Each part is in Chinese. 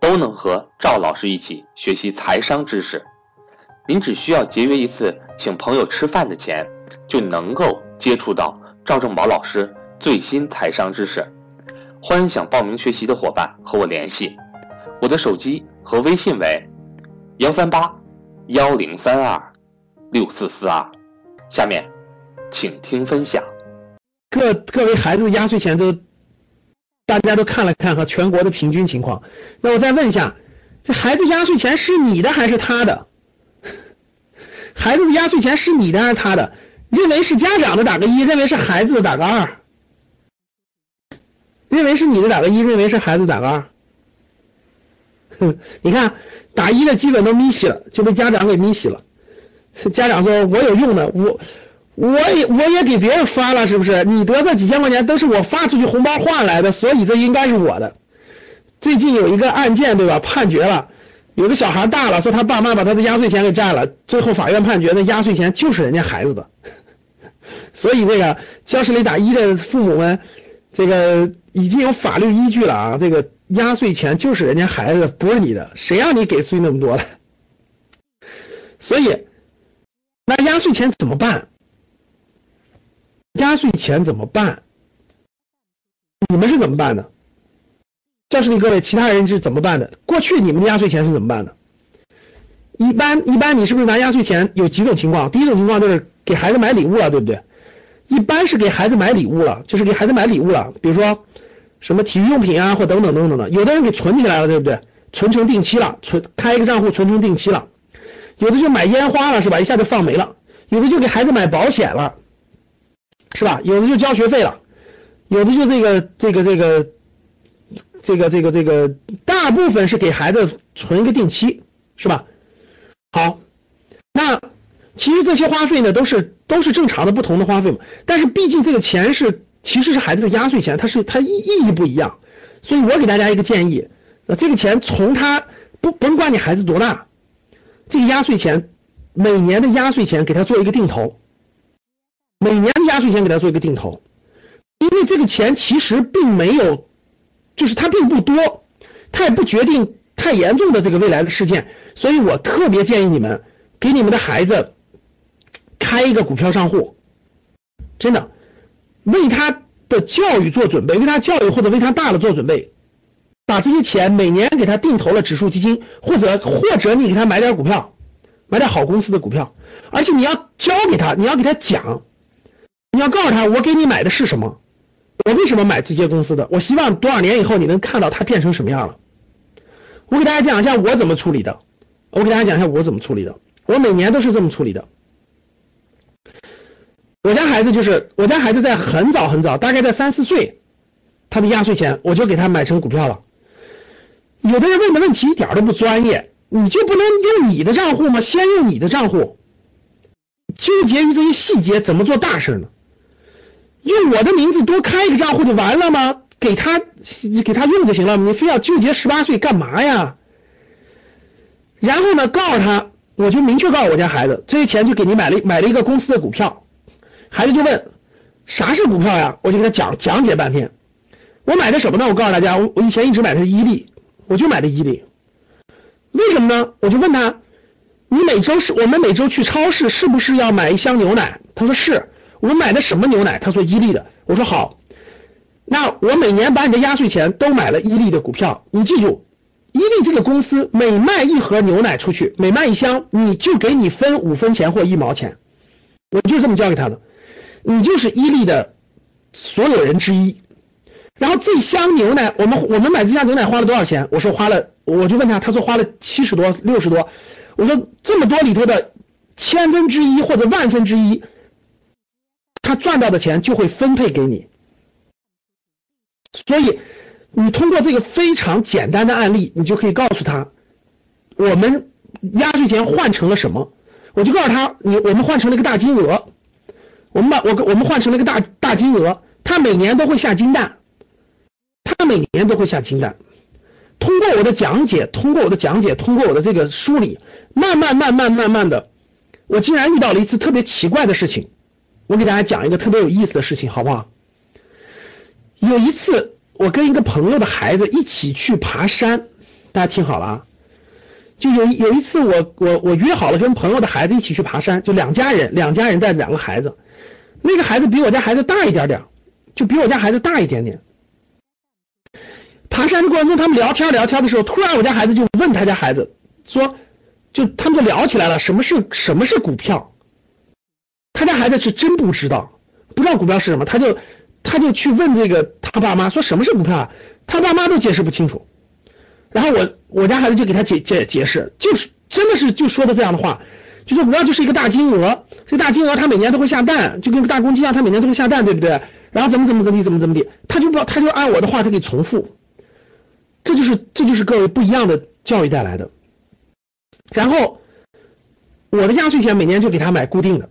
都能和赵老师一起学习财商知识。您只需要节约一次请朋友吃饭的钱，就能够接触到赵正宝老师最新财商知识。欢迎想报名学习的伙伴和我联系，我的手机和微信为幺三八幺零三二六四四二。下面，请听分享。各各位孩子压岁钱都，大家都看了看和全国的平均情况。那我再问一下，这孩子压岁钱是你的还是他的？孩子的压岁钱是你的还是他的？认为是家长的打个一，认为是孩子的打个二。认为是你的打个一，认为是孩子打个二。哼，你看打一的基本都眯洗了，就被家长给眯洗了。家长说：“我有用的，我我也我也给别人发了，是不是？你得这几千块钱都是我发出去红包换来的，所以这应该是我的。”最近有一个案件，对吧？判决了。有个小孩大了，说他爸妈把他的压岁钱给占了，最后法院判决那压岁钱就是人家孩子的，所以这个教室里打一的父母们，这个已经有法律依据了啊，这个压岁钱就是人家孩子，不是你的，谁让你给岁那么多了？所以，那压岁钱怎么办？压岁钱怎么办？你们是怎么办的？教室里各位，其他人是怎么办的？过去你们的压岁钱是怎么办的？一般一般，你是不是拿压岁钱？有几种情况？第一种情况就是给孩子买礼物了，对不对？一般是给孩子买礼物了，就是给孩子买礼物了，比如说什么体育用品啊，或等等等等的。有的人给存起来了，对不对？存成定期了，存开一个账户存成定期了。有的就买烟花了，是吧？一下就放没了。有的就给孩子买保险了，是吧？有的就交学费了，有的就这个这个这个。这个这个这个大部分是给孩子存一个定期，是吧？好，那其实这些花费呢都是都是正常的不同的花费嘛。但是毕竟这个钱是其实是孩子的压岁钱，它是它意意义不一样。所以我给大家一个建议，这个钱从他不甭管你孩子多大，这个压岁钱每年的压岁钱给他做一个定投，每年的压岁钱给他做一个定投，因为这个钱其实并没有。就是它并不多，它也不决定太严重的这个未来的事件，所以我特别建议你们给你们的孩子开一个股票账户，真的为他的教育做准备，为他教育或者为他大了做准备，把这些钱每年给他定投了指数基金，或者或者你给他买点股票，买点好公司的股票，而且你要教给他，你要给他讲，你要告诉他我给你买的是什么。我为什么买这些公司的？我希望多少年以后你能看到它变成什么样了。我给大家讲一下我怎么处理的。我给大家讲一下我怎么处理的。我每年都是这么处理的。我家孩子就是我家孩子在很早很早，大概在三四岁，他的压岁钱我就给他买成股票了。有的人问的问题一点都不专业，你就不能用你的账户吗？先用你的账户，纠结于这些细节，怎么做大事呢？用我的名字多开一个账户就完了吗？给他给他用就行了，你非要纠结十八岁干嘛呀？然后呢，告诉他，我就明确告诉我家孩子，这些钱就给你买了买了一个公司的股票。孩子就问啥是股票呀？我就给他讲讲解半天。我买的什么呢？我告诉大家，我我以前一直买的是伊利，我就买的伊利。为什么呢？我就问他，你每周是我们每周去超市是不是要买一箱牛奶？他说是。我买的什么牛奶？他说伊利的。我说好，那我每年把你的压岁钱都买了伊利的股票。你记住，伊利这个公司每卖一盒牛奶出去，每卖一箱，你就给你分五分钱或一毛钱。我就这么教给他的。你就是伊利的所有人之一。然后这箱牛奶，我们我们买这箱牛奶花了多少钱？我说花了，我就问他，他说花了七十多、六十多。我说这么多里头的千分之一或者万分之一。他赚到的钱就会分配给你，所以你通过这个非常简单的案例，你就可以告诉他，我们压岁钱换成了什么？我就告诉他，你我们换成了一个大金额，我们把我我们换成了一个大大金额，他每年都会下金蛋，他每年都会下金蛋。通过我的讲解，通过我的讲解，通过我的这个梳理，慢慢慢慢慢慢的，我竟然遇到了一次特别奇怪的事情。我给大家讲一个特别有意思的事情，好不好？有一次，我跟一个朋友的孩子一起去爬山，大家听好了啊！就有有一次，我我我约好了跟朋友的孩子一起去爬山，就两家人，两家人带着两个孩子，那个孩子比我家孩子大一点点，就比我家孩子大一点点。爬山的过程中，他们聊天聊天的时候，突然我家孩子就问他家孩子说，就他们就聊起来了，什么是什么是股票？他家孩子是真不知道，不知道股票是什么，他就他就去问这个他爸妈说什么是股票，他爸妈都解释不清楚。然后我我家孩子就给他解解解释，就是真的是就说的这样的话，就说股票就是一个大金鹅，这大金鹅它每年都会下蛋，就跟个大公鸡一样，它每年都会下蛋，对不对？然后怎么怎么怎么地怎么怎么地，他就不他就按我的话他给重复，这就是这就是各位不一样的教育带来的。然后我的压岁钱每年就给他买固定的。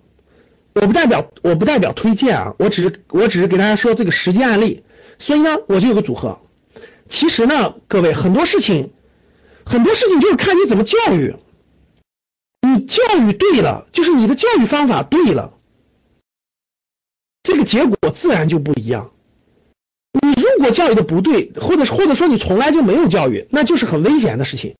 我不代表我不代表推荐啊，我只是我只是给大家说这个实际案例，所以呢我就有个组合。其实呢，各位很多事情很多事情就是看你怎么教育，你教育对了，就是你的教育方法对了，这个结果自然就不一样。你如果教育的不对，或者或者说你从来就没有教育，那就是很危险的事情。